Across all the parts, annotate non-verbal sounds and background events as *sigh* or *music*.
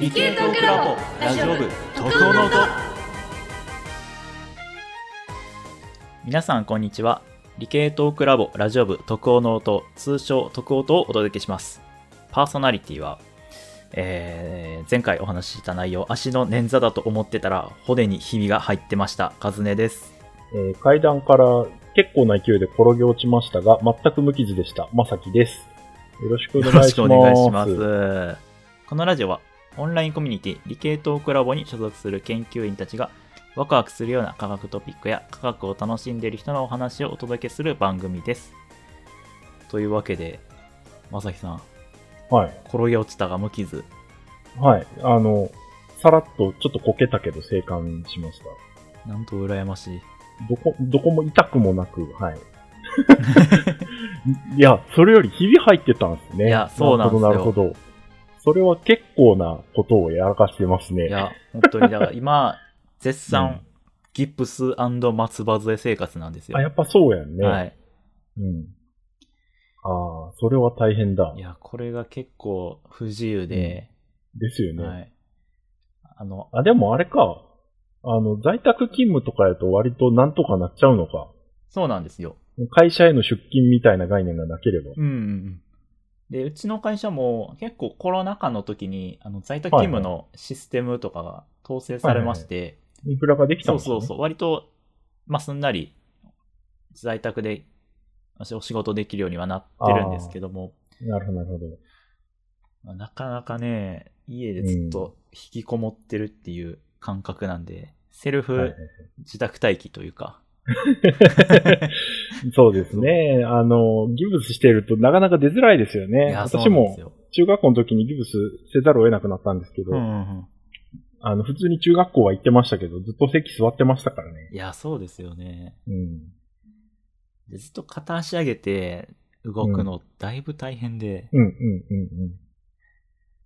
理系トークラボラジオ部特攻の音皆さんこんにちは理系トークラボラジオ部特攻の音通称特音をお届けしますパーソナリティはえー、前回お話しした内容足の捻挫だと思ってたら骨にひびが入ってましたカズネですえー階段から結構な勢いで転げ落ちましたが、全く無傷でした。まさきです。よろしくお願いします。よろしくお願いします。このラジオはオンラインコミュニティ理系トークラボに所属する研究員たちがワクワクするような科学トピックや科学を楽しんでいる人のお話をお届けする番組です。というわけで、まさきさん、はい。転げ落ちたが無傷。はい。あの、さらっとちょっとこけたけど生還しました。なんと羨ましい。どこ、どこも痛くもなく、はい。*laughs* いや、それよりひび入ってたんですね。いやそうなんですよなるほど、なるほど。それは結構なことをやらかしてますね。いや、本当に、だから今、絶賛、うんギップス松葉杖生活なんですよ。あ、やっぱそうやんね。はい。うん。ああ、それは大変だい。や、これが結構不自由で、ですよね。はい。あの、あ、でもあれか。あの、在宅勤務とかやと割となんとかなっちゃうのか。そうなんですよ。会社への出勤みたいな概念がなければ。うんうんうん。で、うちの会社も結構コロナ禍の時に、あの、在宅勤務のシステムとかが統制されまして、インフラができたんですね？そうそうそう、割と、まあ、すんなり、在宅でお仕事できるようにはなってるんですけども、なるほど、なるほど。まあなかなかね、家でずっと引きこもってるっていう感覚なんで、セルはいはいフ自宅待機というか、*laughs* そうですね。あの、ギブスしてるとなかなか出づらいですよいね。私も。中学校の時にギブスせざるを得なくなったんですけど、うんうんうん。あの、普通に中学校は行ってましたけど、ずっと席座ってましたからね。いや、そうですよね。うん。でずっと片足上げて動くのだいぶ大変で、うん、うん、うん、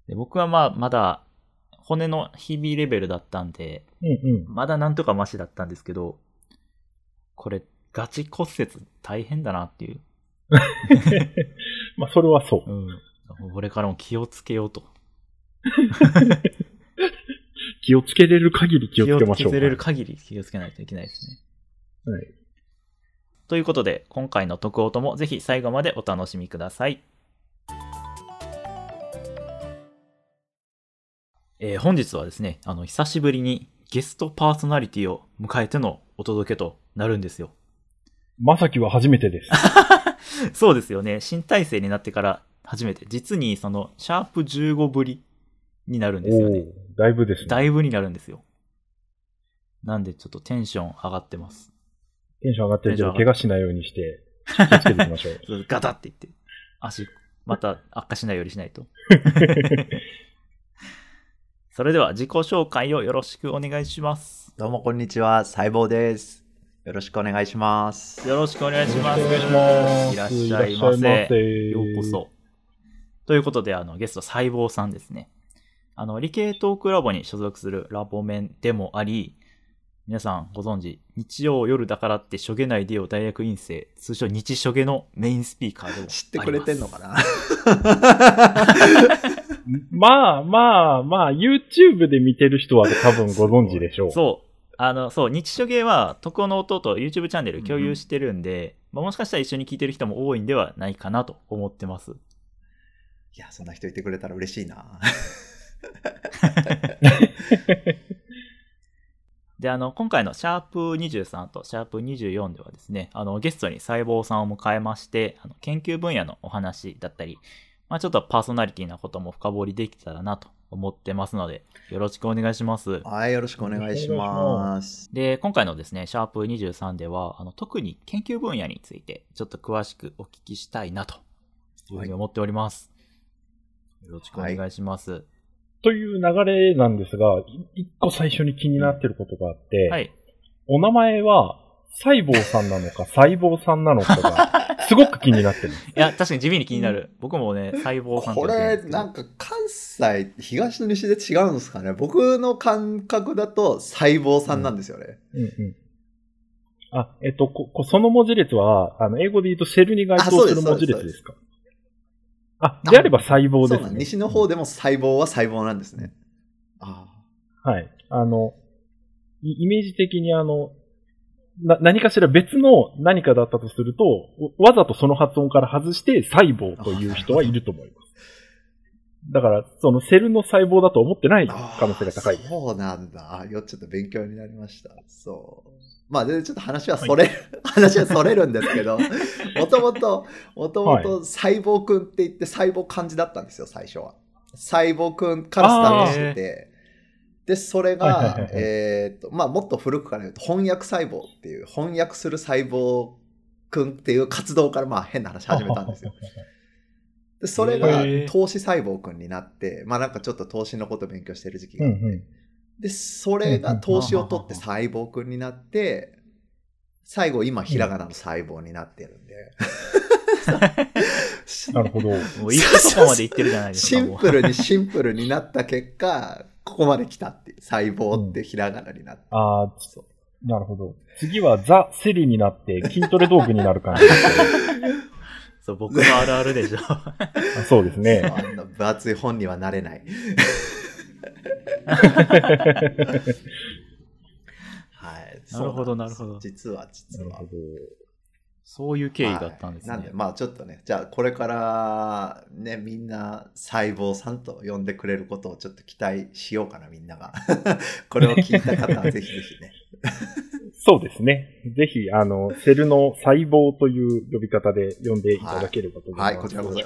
で僕はまあまだ骨のひびレベルだったんで、うん。うん、うん。まだなんとかマシだったんですけど、これガチ骨折大変だなっていう。*laughs* まあ、それはそう。うん。これからも気をつけようと。気をつけれる限り気をつけましょう。気をつけれる限り気をつけないといけないですね。はい。ということで、今回の特音もぜひ最後までお楽しみください。えー本日はですね、あの、久しぶりにゲストパーソナリティを迎えてのお届けとなるんですよ。まさきは初めてです。*laughs* そうですよね。新体制になってから初めて、実にその、シャープ15ぶりになるんですよね。だいぶですね。だいぶになるんですよ。なんでちょっとテンション上がってます。テンション上がってるけど、怪我しないようにして、気をつけていきましょ *laughs* う。ガタって言って、足、また悪化しないようにしないと。*laughs* それでは自己紹介をよろしくお願いします。どうもこんにちは、細胞です。よろしくお願いします。よろしくお願いします。よろしくお願いします。いらっしゃいませ。せようこ。そ。ということで、あの、ゲスト、細胞さんですね。あの、理系トークラボに所属するラボメンでもあり、皆さんご存知、日曜夜だからってしょげないでよ大学院生、通称日しょげのメインスピーカーでもあります。知ってくれてんのかな？*laughs* まあまあまあ、YouTube で見てる人は多分ご存知でしょう。そう。あの、そう、日初芸は、徳尾の弟と YouTube チャンネル共有してるんで、まあ、もしかしたら一緒に聞いてる人も多いんではないかなと思ってます。いや、そんな人いてくれたら嬉しいな。*laughs* で、あの、今回のシャープ23とシャープ24ではですね、あの、ゲストに細胞さんを迎えまして、あの研究分野のお話だったり、まあ、ちょっとパーソナリティなことも深掘りできたらなと思ってますので、よろしくお願いします。はい、よろしくお願いします。で、今回のですね、シャープ23では、あの、特に研究分野について、ちょっと詳しくお聞きしたいなというふうに思っております。よろしくお願いします。という流れなんですが、い一個最初に気になってることがあって、はい。お名前は、細胞さんなのか、細胞さんなのかが、すごく気になってる。いや、確かに地味に気になる。僕もね、細胞さんこれ、なんか関西、東と西で違うんですかね？僕の感覚だと細胞さんなんですよね。うんうん。あ、えっと、こ、こその文字列は、あの、英語で言うとセルに該当する文字列ですか？あであれば細胞ですね。西の方でも細胞は細胞なんですね。あはい。あの、イイメージ的にあの、な、何かしら別の何かだったとすると、わざとその発音から外して細胞という人はいると思います。だから、そのセルの細胞だと思ってないあ。可能性が高い。そうなんだ。あよちょっと勉強になりました。そう。まあ、でちょっと話はそれ、*laughs* 話はそれるんですけど、*laughs* もともと、もともと細胞くんって言って細胞漢字だったんですよ、最初は。細胞くんからスタートしてて、で、それがえーっと、まあ、もっと古くから言うと、翻訳細胞っていう、翻訳する細胞くんっていう活動から、まあ、変な話始めたんですよ。*laughs* で、それが投資細胞くんになって、まあなんかちょっと投資のこと勉強してる時期があって、うんうん。で、それが投資を取って細胞くんになって、最後今ひらがなの細胞になってるんで。*laughs* なるほど。もう行くとこまで行ってるじゃないですか。シンプルにシンプルになった結果、ここまで来たっていう。細胞ってひらがなになって。ああ、そうなるほど。次はザ・セリになって筋トレ道具になる感じですね *laughs* そう、僕のあるあるでしょ。あ *laughs* そうですね。あんな分厚い本にはなれない。*laughs* はい。なるほどなるほど実は、実はなるほ。ど。そういう経緯があったんですね。はいなんで、まあちょっとね、じゃあこれからね、みんな細胞さんと呼んでくれることをちょっと期待しようかな、みんなが。*laughs* これを聞いた方は *laughs* ぜひぜひね。そうですね。ぜひ、あの、セルの細胞という呼び方で呼んでいただければと思います。はいこちらこそ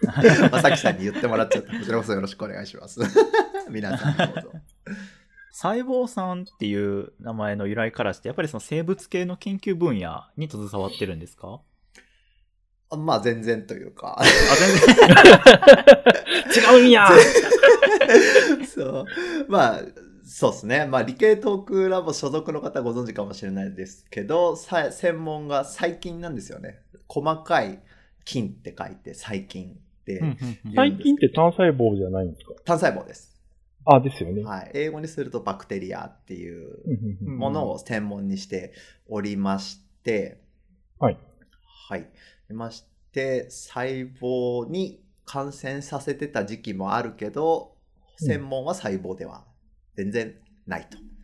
*laughs* まさきさんに言ってもらっちゃった。こちらこそよろしくお願いします。皆さんどうぞ。細胞さんっていう名前の由来からして、やっぱりその生物系の研究分野に携わってるんですか？あまあ全然というか。あ、全然。*laughs* 違うんやそう。まあ、そうですね。まあ理系トークラボ所属の方ご存知かもしれないですけど、さ専門が細菌なんですよね。細かい菌って書いて細菌ってうんうんうん最近って単細胞じゃないんですか？単細胞です。あ、ですよね。はい。英語にするとバクテリアっていうものを専門にしておりまして、はい。はい。いまして、細胞に感染させてた時期もあるけど、うん専門は細胞では全然ないと、うん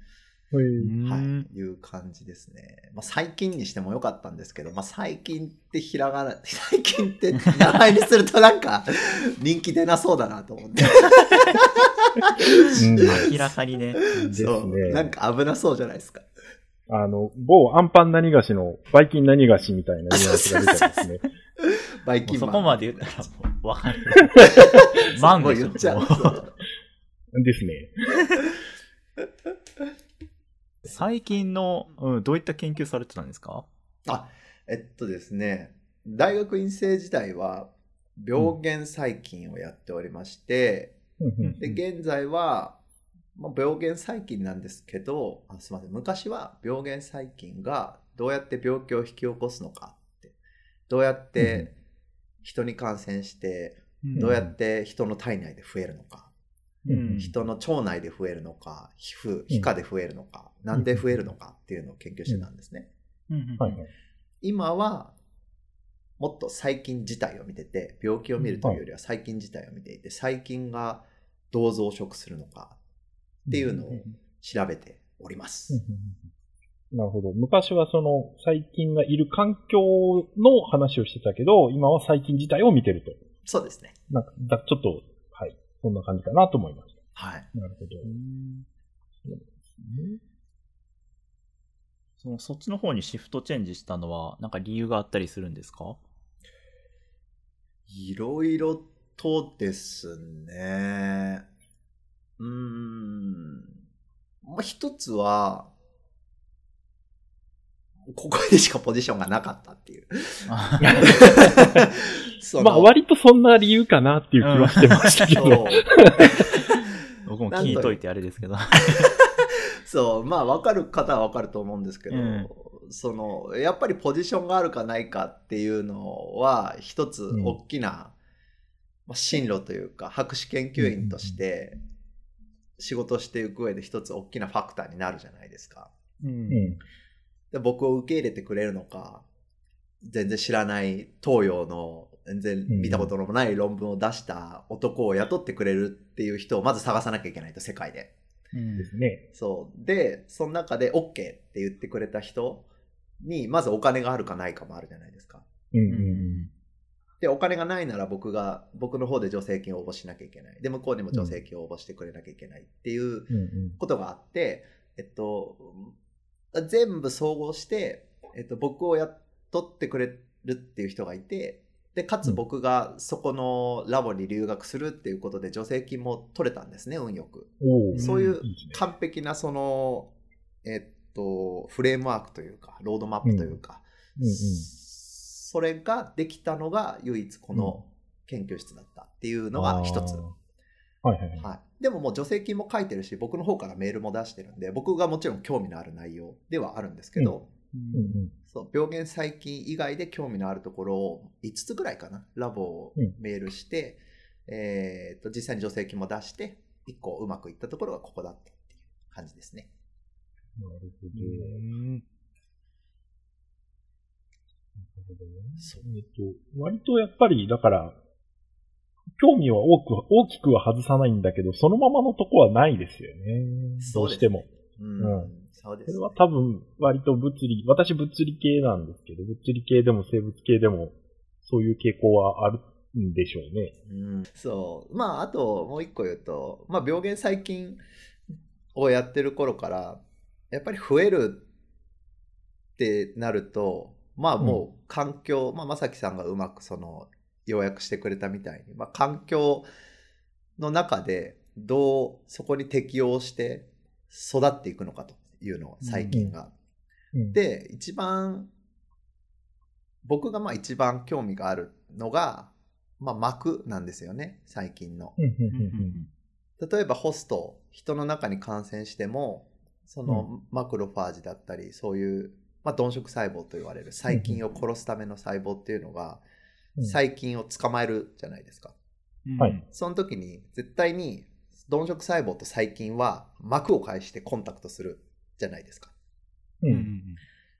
はい、いう感じですね。まあ、細菌にしてもよかったんですけど、まあ、細菌ってひらがな、*laughs* 細菌って名前にするとなんか人気出なそうだなと思って。うん明らかにね。そう。なんね。か危なそうじゃないですか。あの、某アンパン何菓子のバイキン何菓子みたいなニュアンスが出てますね。も *laughs* バイキンマン。うそこまで言ったらもうわかる。*laughs* マンでしょもう言っちゃうですね。最近の、うん、どういった研究されてたんですか？あ、えっとですね、大学院生時代は病原細菌をやっておりまして、うんうんで、現在は、まあ、病原細菌なんですけどあ、すみません、昔は病原細菌がどうやって病気を引き起こすのかって、どうやって人に感染して、どうやって人の体内で増えるのか、うん人の腸内で増えるのか、皮膚、皮下で増えるのか、なんで増えるのかっていうのを研究してたんですね。今はもっと細菌自体を見てて病気を見るというよりは細菌自体を見ていて細菌がどう増殖するのかっていうのを調べております。うんうんうんなるほど。昔はその細菌がいる環境の話をしてたけど、今は細菌自体を見てると。そうですね。なんか、だちょっと、はい。そんな感じかなと思いましはい。た。なるほど。そのそっちの方にシフトチェンジしたのは、なんか理由があったりするんですか？いろいろとですね。うーん。まあ、一つは、ここでしかポジションがなかったっていう。まあ、割とそんな理由かなっていう気はしてましたけど。*laughs* 僕も聞いといてあれですけど。*laughs* そう、まあ分かる方は分かると思うんですけど、うんその、やっぱりポジションがあるかないかっていうのは、一つうん大きな、まあ、進路というか、博士研究員として仕事をしていく上で一つ大きなファクターになるじゃないですか。うんうん。で僕を受け入れてくれるのか、全然知らない東洋の全然見たことのない論文を出した男を雇ってくれるっていう人をまず探さなきゃいけないと、世界で。うんですね。そう。で、その中で OK って言ってくれた人に、まずお金があるかないかもあるじゃないですか。うんうんうんで、お金がないなら僕が、僕の方で助成金を応募しなきゃいけない。で、向こうにも助成金を応募してくれなきゃいけないっていううんうんことがあって、えっと、全部総合して、えっと、僕を雇ってくれるっていう人がいて、で、かつ僕がそこのラボに留学するっていうことで助成金も取れたんですね、運よく。そういう完璧なその、えっと、フレームワークというか、ロードマップというか、うん。うんそれができたのが唯一この研究室だったっていうのが一つ。はいはいはい。はい、でももう助成金も書いてるし、僕の方からメールも出してるんで、僕がもちろん興味のある内容ではあるんですけど、うんうんそう病原細菌以外で興味のあるところを5つぐらいかな、ラボをうんメールして、えー、と実際に助成金も出して、1個うまくいったところがここだったっていう感じですね。なるほど。うんなるほどねそうえっと、割とやっぱり、だから、興味は多く、大きくは外さないんだけど、そのままのとこはないですよね。どうしても。うん、うんそうです、ね。それは多分、割と物理、私物理系なんですけど、物理系でも生物系でも、そういう傾向はあるんでしょうね。うん、そう。まあ、あともう一個言うと、まあ、病原細菌をやってる頃から、やっぱり増えるってなると、まあもう環境、まあ、まさきさんがうまくその、要約してくれたみたいに、まあ、環境の中でどうそこに適応して育っていくのかというのを細菌が。うん、で、一番、僕がまあ一番興味があるのが、まあ膜なんですよね、細菌の。うんうんうん例えばホスト、人の中に感染しても、そのマクロファージだったり、そういう、まあ、鈍色細胞と言われる細菌を殺すための細胞っていうのが、うん細菌を捕まえるじゃないですか。はい。その時に絶対に鈍色細胞と細菌は膜を介してコンタクトするじゃないですか。ううんん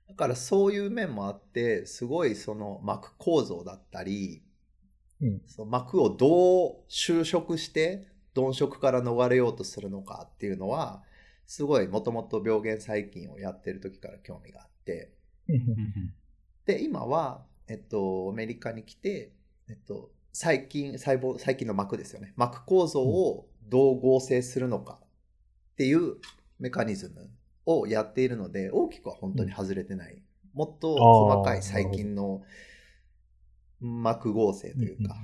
だからそういう面もあって、すごいその膜構造だったり、うん。その膜をどう収縮して鈍色から逃れようとするのかっていうのは、すごいもともと病原細菌をやってる時から興味があって、うん。で、今は、えっと、アメリカに来て、えっと、細菌、細胞、細菌の膜ですよね。膜構造をどう合成するのかっていうメカニズムをやっているので、大きくは本当に外れてない。もっと細かい細菌の膜合成というか、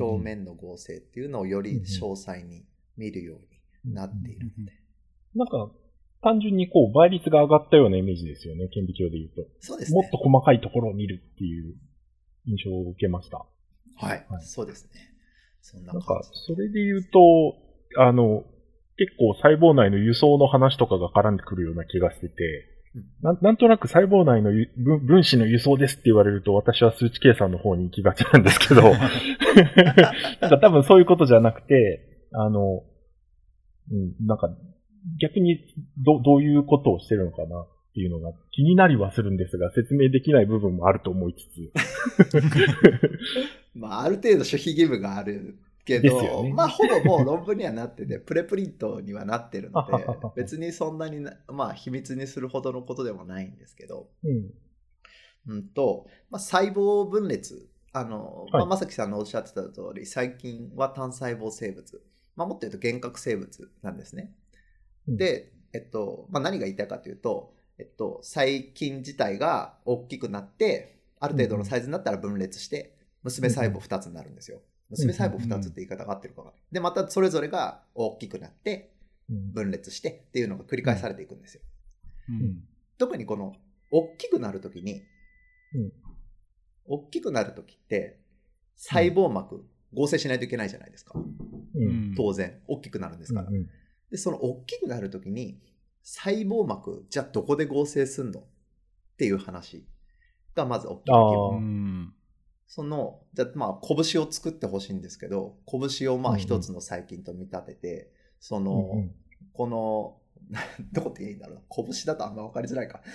表面の合成っていうのをより詳細に見るようになっているので。なんか、単純にこう、倍率が上がったようなイメージですよね、顕微鏡で言うと。そうですねもっと。細かいところを見るっていう印象を受けました。はいは。いそうですね。そんななんかそれで言うと、あの、結構細胞内の輸送の話とかが絡んでくるような気がしてて、うんなんなんとなく細胞内の分子の輸送ですって言われると私は数値計算の方に行きがちなんですけど、なんか多分そういうことじゃなくて、あの、うん、なんか逆にどどういうことをしてるのかなっていうのが気になりはするんですが、説明できない部分もあると思いつつ。*laughs* まあ、ある程度守秘義務があるけど、ねまあ、ほぼもう論文にはなってて、プレプリントにはなってるので、*laughs* 別にそんなにな、まあ、秘密にするほどのことでもないんですけど、うん。うんと、まあ、細胞分裂。あの、まあ、はいまさきさんのおっしゃってた通り、細菌は単細胞生物。まあ、もっと言うと幻覚生物なんですね。うん、で、えっと、まあ、何が言いたいかというと、えっと、細菌自体が大きくなって、ある程度のサイズになったら分裂して、娘細胞2つになるんですよ。娘細胞2つって言い方が合ってるかが。で、またそれぞれが大きくなって、うん分裂してっていうのが繰り返されていくんですよ。うん特にこの、大きくなるときに、うん大きくなるときって、細胞膜、合成しないといけないじゃないですか。うん。当然、大きくなるんですから。うんで、その大きくなるときに、細胞膜、じゃあどこで合成すんのっていう話。がまず大きな疑あ問。うんその、じゃあまあ、拳を作ってほしいんですけど、拳をまあうんうん。一つの細菌と見立てて、そうんの、うん。この *laughs* どこって言えばいいんだろうな。拳だとあんま分かりづらいか。*laughs*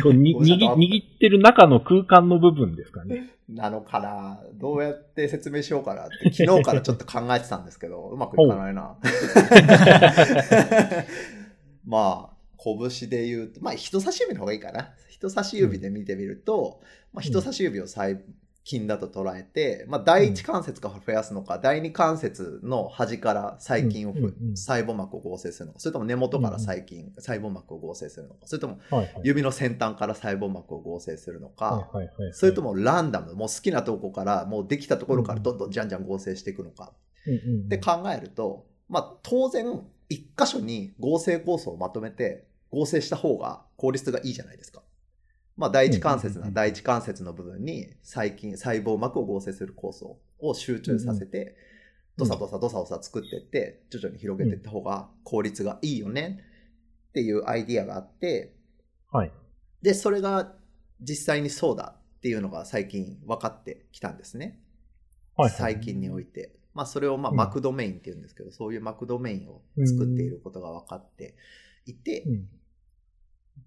*laughs* 握握ってる中の空間の部分ですかね。なのかなどうやって説明しようかなって、昨日からちょっと考えてたんですけど、うまくいかないな。まあ、拳で言うと、まあ人差し指の方がいいかな。人差し指で見てみると、まあ、人差し指を細筋だと捉えて、まあ、第一関節から増やすのか、第二関節の端から細菌をふ、うんうんうん細胞膜を合成するのか、それとも根元から細菌、細胞膜を合成するのか、それとも。指の先端から細胞膜を合成するのか、はいはいはい。それともランダム、もう好きなとこから、もうできたところからどんどんじゃんじゃん合成していくのかうんうんうん、って考えると、まあ当然、一箇所に合成酵素をまとめて合成した方が効率がいいじゃないですか。まあ第一関節な第一関節の部分に細菌、細胞膜を合成する酵素を集中させて、うんドサドサドサドサ作っていって、徐々に広げていった方が効率がいいよねっていうアイディアがあって、はい。で、それが実際にそうだっていうのが最近分かってきたんですね。はいはい。最近において。まあ、それをまあうん microdomain って言うんですけど、そういう microdomain を作っていることが分かっていて、うん。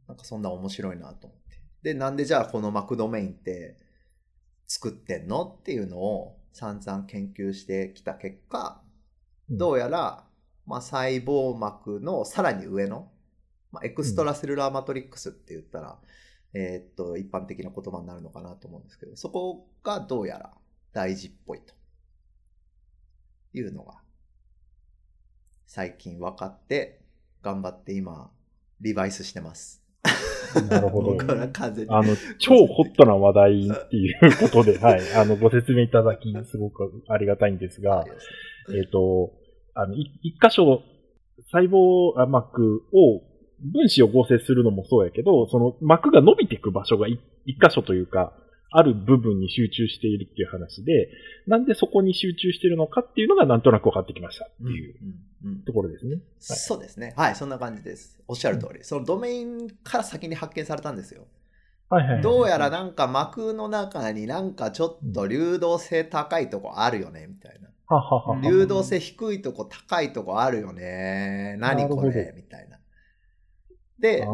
なんかそんな面白いなと思って。で、なんでじゃあこの microdomain って作ってんの？っていうのを散々研究してきた結果、どうやら、まあ、細胞膜のさらに上の、まあ、 extracellular matrix って言ったら、えーっと、一般的な言葉になるのかなと思うんですけど、そこがどうやら大事っぽいというのが、最近分かって、頑張って今、リバイスしてます。*laughs* なるほど。僕は完全に。あの、超ホットな話題っていうことで、*laughs* はい。あの、ご説明いただき、すごくありがたいんですが、えっ、と、あの、い一箇所、細胞あ膜を、分子を合成するのもそうやけど、その膜が伸びていく場所が一一箇所というか、ある部分に集中しているっていう話で、なんでそこに集中しているのかっていうのがなんとなく分かってきましたっていううんうんうんところですね。そうですね。はい、そんな感じです。おっしゃる通り。そのドメインから先に発見されたんですよ。はいはいはい。どうやらなんか膜の中になんかちょっと流動性高いとこあるよね、みたいな。はははは流動性低いとこ高いとこあるよね。何これみたいな。で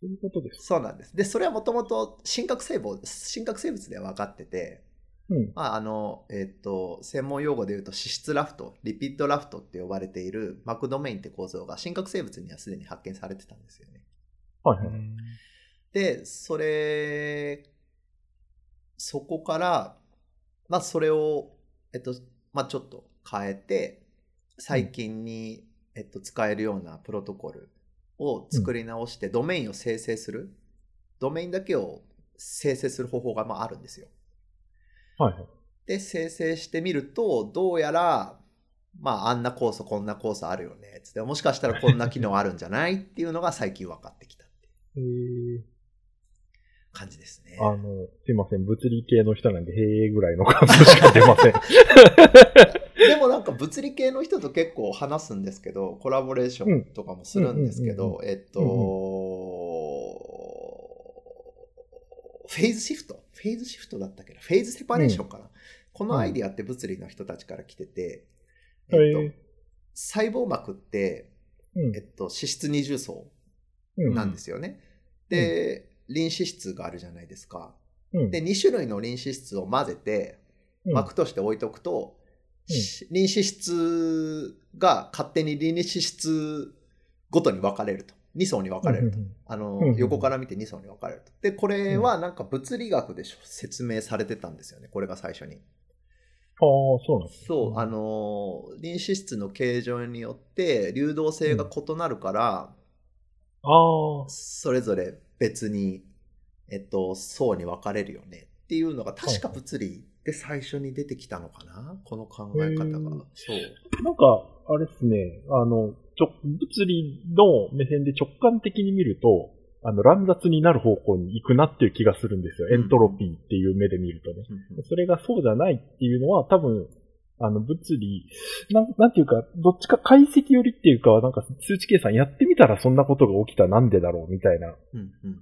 そういうことです。そうなんです。で、それはもともと真核細胞、真核生物では分かってて、うん。まあ、あの、えっと、専門用語で言うと脂質ラフト、リピッドラフトって呼ばれているマクドメインって構造が真核生物にはすでに発見されてたんですよね。はいはい。で、それ、そこから、まあ、それを、えっと、まあ、ちょっと変えて、最近に、えっと、使えるようなプロトコルを作り直して、ドメインを生成する、ドメインだけを生成する方法がまああるんですよ。はいはい。で、生成してみると、どうやら、まあ、あんなコース、こんなコースあるよね。つって、もしかしたらこんな機能あるんじゃないっていうのが最近分かってきたっていうえー、感じですね。あの、すいません。物理系の人なんで、へえぐらいの感想しか出ません。*laughs* 物理系の人と結構話すんですけど、コラボレーションとかもするんですけうんうんうんど、えっと、フェーズシフト？フェーズシフトだったっけな？フェーズセパレーションかな、このアイディアって物理の人たちから来てて、えっと細胞膜って、うん。えっと、脂質二重層うんなんですよね。で、リン脂質があるじゃないですか。うん。で、2種類のリン脂質を混ぜて、うん。膜として置いとくと、うんしリン脂質が勝手にリン脂質ごとに分かれると。2層に分かれると。あの、うんうん横から見て2層に分かれると。で、これはなんか物理学で説明されてたんですよね。これが最初に。ああ、そうなんですねそう、あの、リン脂質の形状によって流動性が異なるから、ああ、それぞれ別に、えっと、層に分かれるよねっていうのが確か物理で最初に出てきたのかな？この考え方が。そう。なんか、あれですね、あの、ちょ、物理の目線で直感的に見ると、あの、乱雑になる方向に行くなっていう気がするんですよ。エントロピーっていう目で見るとね。それがそうじゃないっていうのは多分、あの、物理、なん、なんていうか、どっちか解析寄りっていうか、なんか数値計算やってみたらそんなことが起きたらなんでだろうみたいな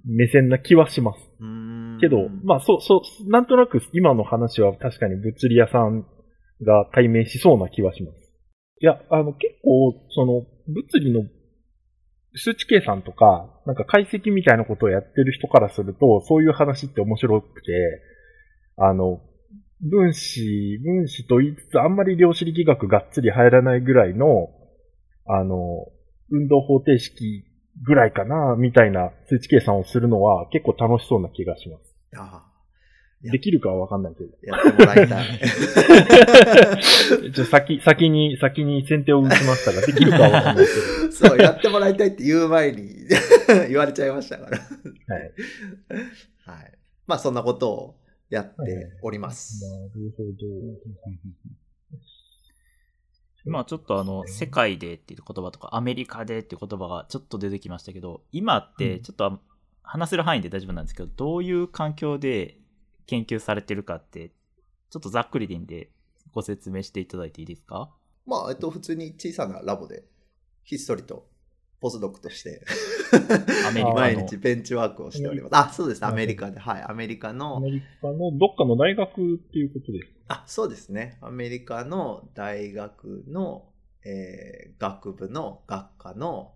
目線な気はします。うーんけど、まあ、そう、そう、なんとなく今の話は確かに物理屋さんが解明しそうな気はします。いや、あの、結構、その、物理の数値計算とか、なんか解析みたいなことをやってる人からすると、そういう話って面白くて、あの、分子、分子と言いつつ、あんまり量子力学がっつり入らないぐらいの、あの、運動方程式ぐらいかな、みたいな数値計算をするのは結構楽しそうな気がします。あやできるかはわかんないけど。あ、やってもらいたい。じゃあ先、先に、先に先手を打ちましたが、できるかはわかんないけど。そう、やってもらいたいって言う前に *laughs* 言われちゃいましたから。はい。はい。まあ、そんなことをやっております。なるほど。今ちょっとあの、世界でっていう言葉とか、アメリカでっていう言葉がちょっと出てきましたけど、今ってちょっと話せる範囲で大丈夫なんですけど、どういう環境で研究されてるかって、ちょっとざっくりでいいんで、ご説明していただいていいですか？まあ、えっと、普通に小さなラボで、ひっそりと、ポスドクとして、アメリカの毎日ベンチワークをしております。あ、そうです。アメリカで。はい。アメリカアのメ、リカのどっかの大学っていうことですあ、そうですね。アメリカの大学の、えー学部の学科の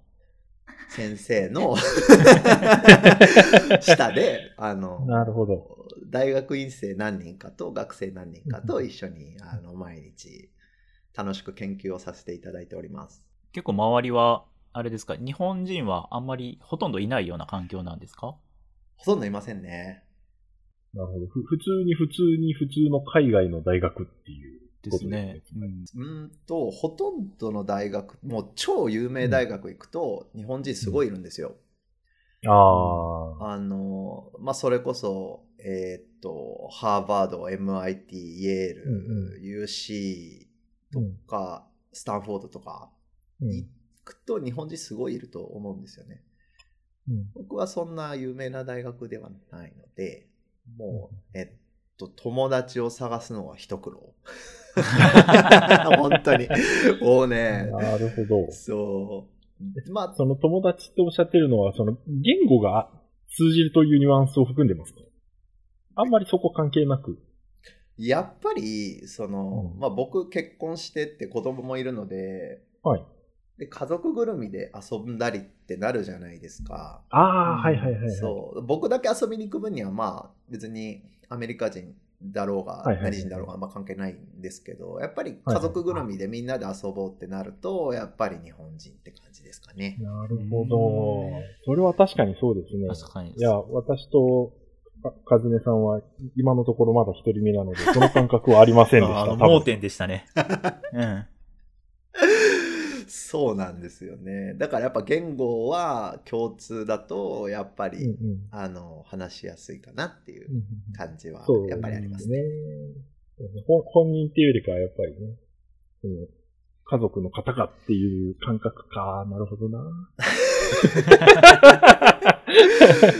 先生の *laughs* 下で、あの、なるほど。大学院生何人かと学生何人かと一緒に、あの、毎日楽しく研究をさせていただいております。結構周りは、あれですか、日本人はあんまりほとんどいないような環境なんですか？ほとんどいませんね。なるほど。ふ普通に普通に普通の海外の大学っていうでことすね。うんと、ほとんどの大学、もう超有名大学行くと、日本人すごいいるんですよ。ああ。あの、まあ、それこそ、えーっと、ハーバード、MIT、イェール、うん UC うんとか、スタンフォードとか、うん行くと日本人すごいいると思うんですよね。うん僕はそんな有名な大学ではないので、もう、えっと、友達を探すのは一苦労。*laughs* 本当に。もうね、なるほど。そう。まあ、その友達っておっしゃってるのは、その言語が通じるというニュアンスを含んでますか？あんまりそこ関係なく。やっぱり、その、うんまあ僕結婚してって子供もいるので、はい。で家族ぐるみで遊んだりってなるじゃないですか。ああ、はいはいはいはい。そう。僕だけ遊びに行く分にはまあ別にアメリカ人だろうがはいはいはい何人だろうがまあ関係ないんですけど、やっぱり家族ぐるみでみんなで遊ぼうってなると、やっぱり日本人って感じですかね。なるほど。それは確かにそうですね。確かに。いや、私と、かかずねさんは今のところまだ一人目なので、その感覚はありませんでした。*laughs* あ盲点でしたね。うん。*laughs* そうなんですよね。だからやっぱ言語は共通だと、やっぱり、うんうんあの、話しやすいかなっていう感じはやっぱりありますねね。。本本人っていうよりかはやっぱりね、家族の方かっていう感覚か。なるほどな。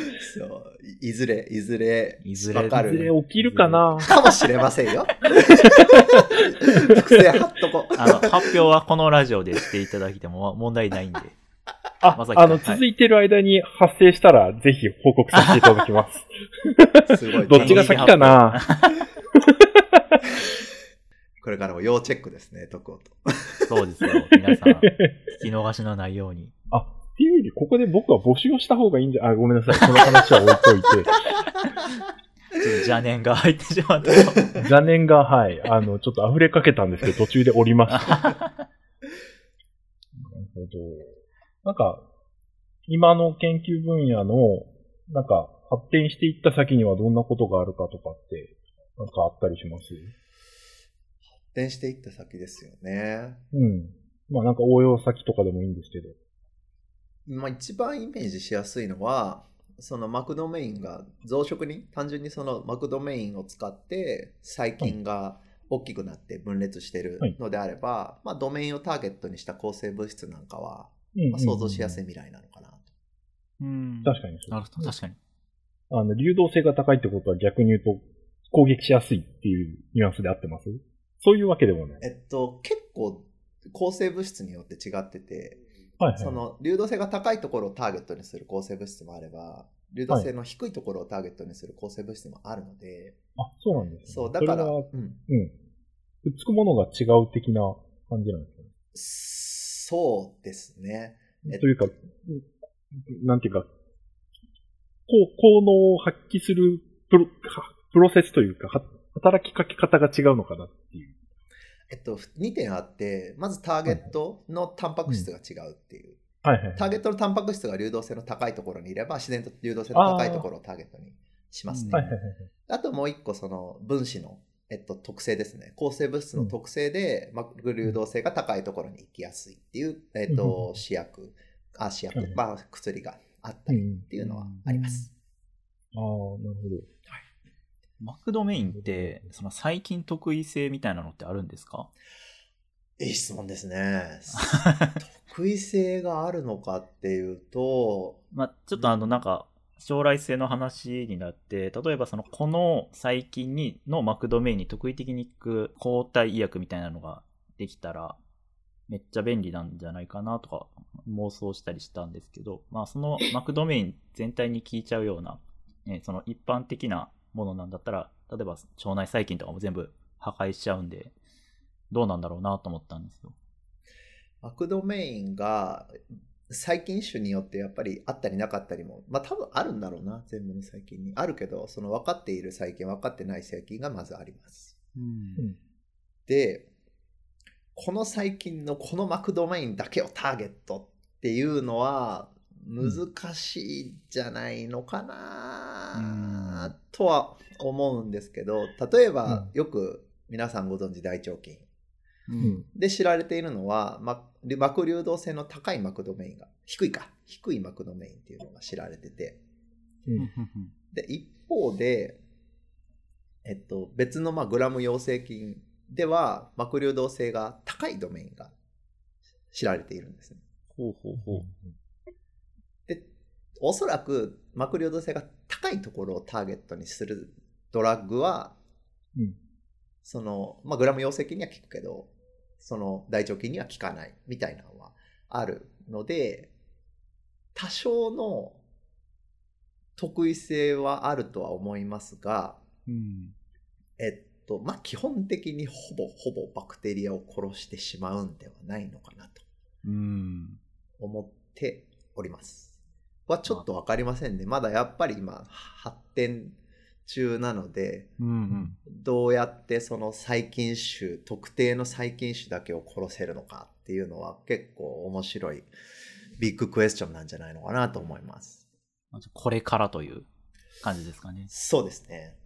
*laughs* そう。いいずれ、いずれ、いずれわかいずれる。起きるかな？かもしれませんよ。*laughs* 伏線貼っとこう。あの、発表はこのラジオでしていただいても問題ないんで。あ、まさきかあの、はい続いてる間に発生したら、ぜひ報告させていただきます。すごい。どっちが先かな？*laughs* これからも要チェックですね、徳音。そうですよ。皆さん、聞き逃しのないように。あ、っていうより、ここで僕は募集をした方がいいんじゃ、*laughs* あ、ごめんなさい。その話は置いといて。邪念が入ってしまった。*laughs* 残念が、はい。あの、ちょっと溢れかけたんですけど、途中で降りました。*laughs* なるほど。なんか、今の研究分野の、なんか、発展していった先にはどんなことがあるかとかって、なんかあったりします？発展していった先ですよね。うん。まあなんか応用先とかでもいいんですけど。まあ一番イメージしやすいのは、そのマクドメインが増殖に、単純にそのマクドメインを使って細菌が大きくなって分裂してるのであれば、まあドメインをターゲットにした抗生物質なんかは、うんうんうんまあ、想像しやすい未来なのかなと。うん確かにそう。なるほど、確かに。あの、流動性が高いってことは逆に言うと、攻撃しやすいっていうニュアンスで合ってます？そういうわけでもない。えっと、結構抗生物質によって違ってて、はいはい。その流動性が高いところをターゲットにする抗生物質もあれば、流動性の低いところをターゲットにする抗生物質もあるので、あ、そうなんですね。そう、だから、うん、うん。くっつくものが違う的な感じなんですかね？そうですね。えっというか、なんていうか、こう、効能を発揮するプロプロセスというか、は働きかけ方が違うのかなっ。えっと、2点あって、まずターゲットのタンパク質が違うっていう。はいはいはい。ターゲットのタンパク質が流動性の高いところにいれば、自然と流動性の高いところをターゲットにしますね。はいはいはいはい。あともう一個、その分子の、えっと、特性ですね。構成物質の特性で、まあ、流動性が高いところに行きやすいっていう、えっうんと、試薬、あ、試薬はい、まあ、薬があったりっていうのはあります。ああ、なるほど。マクドメインって、その細菌特異性みたいなのってあるんですか？いい質問ですね。*laughs* 特異性があるのかっていうと、まあ、ちょっとあの、なんか、将来性の話になって、例えばその、この細菌に、のマクドメインに特異的に効く抗体医薬みたいなのができたら、めっちゃ便利なんじゃないかなとか妄想したりしたんですけど、まあそのマクドメイン全体に効いちゃうような、ね、その一般的なものなんだったら、例えば腸内細菌とかも全部破壊しちゃうんで、どうなんだろうなと思ったんですよ。マクドメインが細菌種によってやっぱりあったりなかったりも、まあ多分あるんだろうな、全部の細菌に。あるけど、その分かっている細菌、分かってない細菌がまずあります。うんで、この細菌のこのマクドメインだけをターゲットっていうのは難しいんじゃないのかなとは思うんですけど、例えばよく皆さんご存知大腸菌。うん。で知られているのは、ま、膜流動性の高いマクドメインが、低いか、低いマクドメインっていうのが知られてて、うん。で、一方で、えっと、別のまあグラム陽性菌では、膜流動性が高いドメインが知られているんですね。ほうほうほう。で、おそらく膜流動性が高いところをターゲットにするドラッグは、うんその、まあ、グラム陽性菌には効くけど、その大腸菌には効かないみたいなのはあるので、多少の特異性はあるとは思いますが、うんえっと、まあ、基本的にほぼほぼバクテリアを殺してしまうんではないのかなとうん。思っております。はちょっとわかりませんね。まだやっぱり今発展中なので、うんうん。どうやってその細菌種、特定の細菌種だけを殺せるのかっていうのは結構面白いビッグクエスチョンなんじゃないのかなと思います。これからという感じですかね。そうですね。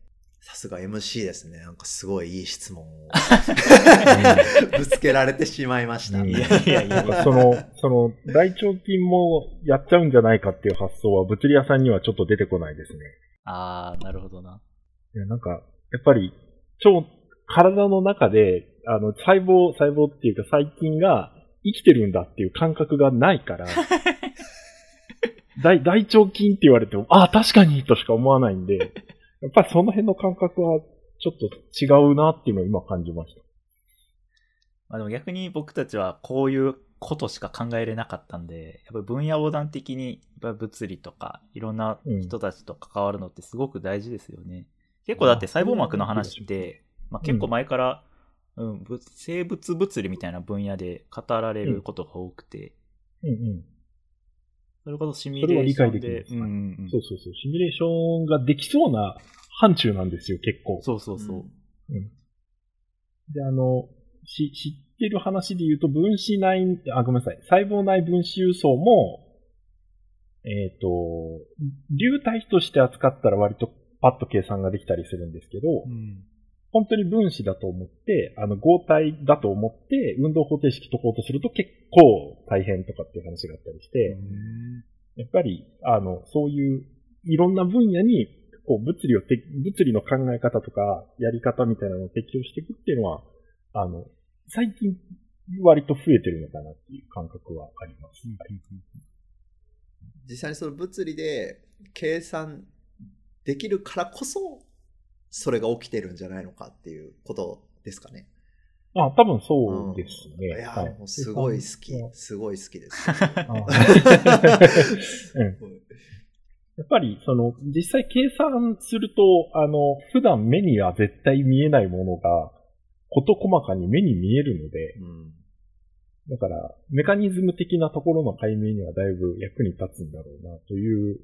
さすが MC ですね。なんかすごいいい質問を *laughs* ぶつけられてしまいました。うんいやいやいやその、その、大腸菌もやっちゃうんじゃないかっていう発想は物理屋さんにはちょっと出てこないですね。ああ、なるほどな。いや、なんか、やっぱり、腸、体の中で、あの、細胞、細胞っていうか細菌が生きてるんだっていう感覚がないから、*laughs* 大、大腸菌って言われても、ああ、確かにとしか思わないんで、やっぱりその辺の感覚はちょっと違うなっていうのを今感じました。まあ、でも逆に僕たちはこういうことしか考えれなかったんで、やっぱり分野横断的にやっぱり物理とかいろんな人たちと関わるのってすごく大事ですよね。結構だって細胞膜の話って、まあ、結構前から、うん、ぶ生物物理みたいな分野で語られることが多くて、うんうん。それこそシミュレーションでそれは理解できる、うんうんうんそうそうそう。シミュレーションができそうな範疇なんですよ、結構。そうそうそう。で、あの、し、知ってる話で言うと、分子内、あ、ごめんなさい。細胞内分子輸送も、えっ、と、流体比として扱ったら割とパッと計算ができたりするんですけど、うん本当に分子だと思って、あの、合体だと思って、運動方程式解こうとすると結構大変とかっていう話があったりして、やっぱり、あの、そういう、いろんな分野に、こう、物理をて、物理の考え方とか、やり方みたいなのを適用していくっていうのは、あの、最近、割と増えてるのかなっていう感覚はあります。はい。実際にその物理で計算できるからこそ、それが起きてるんじゃないのかっていうことですかね。あ、多分そうですね。いやはー、もうすごい好き。すごい好きです。*laughs* *laughs* やっぱり、その、実際計算すると、あの、普段目には絶対見えないものが、事細かに目に見えるので、うんだから、メカニズム的なところの解明にはだいぶ役に立つんだろうなという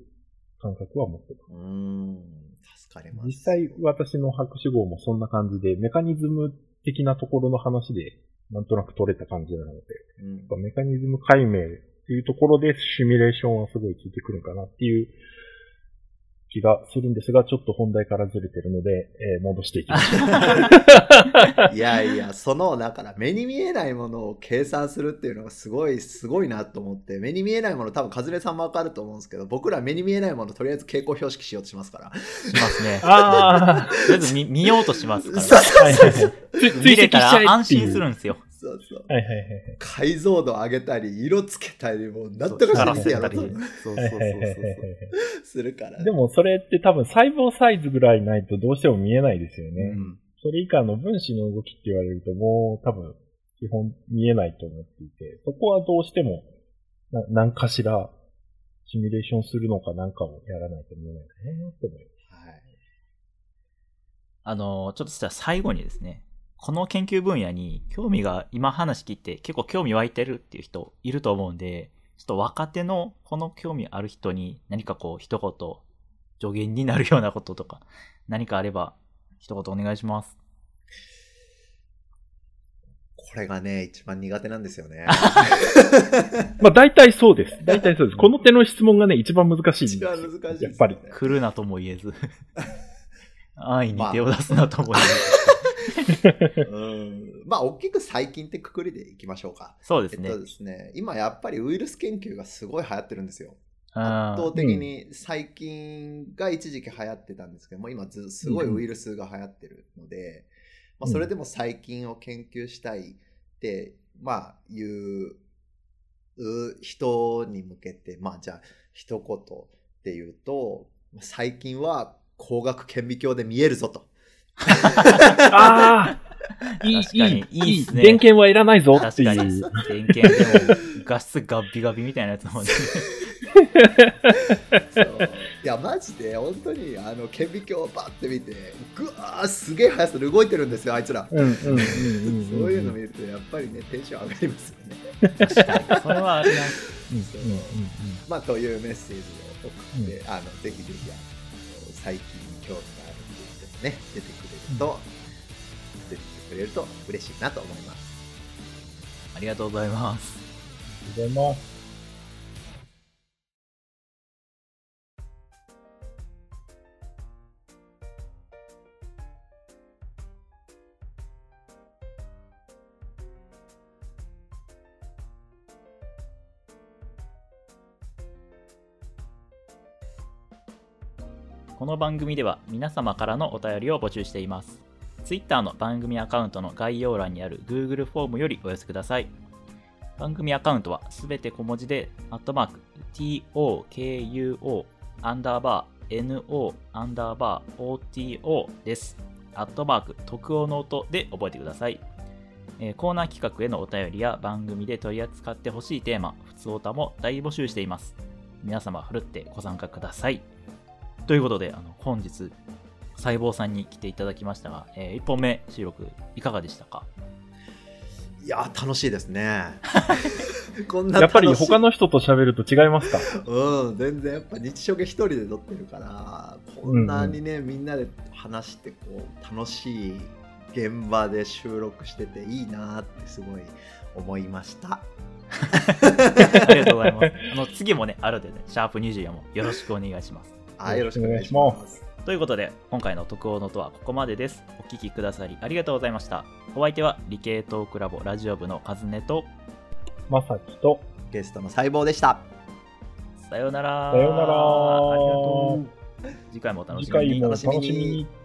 感覚は持ってます。助かります。実際私の博士号もそんな感じで、メカニズム的なところの話でなんとなく取れた感じなので、うんメカニズム解明っていうところでシミュレーションはすごい効いてくるかなっていう気がするんですが、ちょっと本題からずれてるので、えー戻していきます。*laughs* いやいや、その、だから目に見えないものを計算するっていうのがすごい、すごいなと思って、目に見えないもの、多分カズレさんもわかると思うんですけど、僕ら目に見えないもの、とりあえず傾向標識しようとしますから。しますね。ああ、とりあえず見見ようとしますから、そうはいはいはい。見れたら安心するんですよ。そうそう。はいはいはいはい。解像度上げたり、色つけたり、もう、なんとかしてやろうとそうそうそうはいそう。するから。でもそれって多分細胞サイズぐらいないとどうしても見えないですようね。ん、それ以下の分子の動きって言われるともう多分基本見えないと思っていて、そこはどうしてもな何かしらシミュレーションするのかなんかをやらないと見えないねって思います。はい。あの、ちょっとしたら最後にですね、この研究分野に興味が今話聞いて結構興味湧いてるっていう人いると思うんで、ちょっと若手のこの興味ある人に何かこう一言助言になるようなこととか何かあれば一言お願いします。これがね、一番苦手なんですよね。*laughs* まあ大体そうです。大体そうです。この手の質問がね、一番難しいんです一番難しいです、ね。やっぱり。来るなとも言えず、*laughs* 安易に手を出すなとも言えず。うん。まあ、大きく最近ってくくりでいきましょうか。そうですね。えっとですね、今やっぱりウイルス研究がすごい流行ってるんですよ。圧倒的に最近が一時期流行ってたんですけども、今ずすごいウイルスが流行ってるので、まあ、それでも細菌を研究したいって、まあ、いうう人に向けて、まあ、じゃあ、一言っていうと、最近は光学顕微鏡で見えるぞと。ああいい、確かにいい、いいいいっすね電源はいらないぞって確かに。電源でも画質ガッビガビみたいなやつもんね。いや、マジで、本当に、あの、顕微鏡をバッて見て、ぐわー、すげえ速さで動いてるんですよ、あいつら。うんうんうんうん。そういうの見ると、やっぱりね、テンション上がりますよね。確かに。それはあるな。うんうんうんまあ、というメッセージを送って、あのぜひぜひあの最近興味があるっていう人もね、出てくれると、出てきてくれると嬉しいなと思います。ありがとうございます。ありがとうございます。この番組では皆様からのお便りを募集しています。Twitter の番組アカウントの概要欄にある Google フォームよりお寄せください。番組アカウントはすべて小文字で、アットマーク、tokuo、アンダーバー、no、アンダーバー、oto です。アットマーク、特応ノートで覚えてください。えコーナー企画へのお便りや番組で取り扱ってほしいテーマ、ふつおたも大募集しています。皆様、ふるってご参加ください。ということで、あの本日、細胞さんに来ていただきましたが、え1本目収録いかがでしたか？いやー、楽しいですね。*laughs* こんなやっぱり他の人と喋ると違いますか？うん、全然やっぱ日食一人で撮ってるから、こんなにね、みんなで話してこう楽しい現場で収録してていいなってすごい思いました。*laughs* ありがとうございます。あの次もね、あるのでね、シャープ24もよろしくお願いします。はい、よろしくお願いします。ということで、今回の特報のとはここまでです。お聞きくださりありがとうございました。お相手は理系トークラボラジオ部のカズネと、まさきと、ゲストの細胞でした。さようなら。さようならありがとう。次回もお楽しみに。次回もお楽しみに。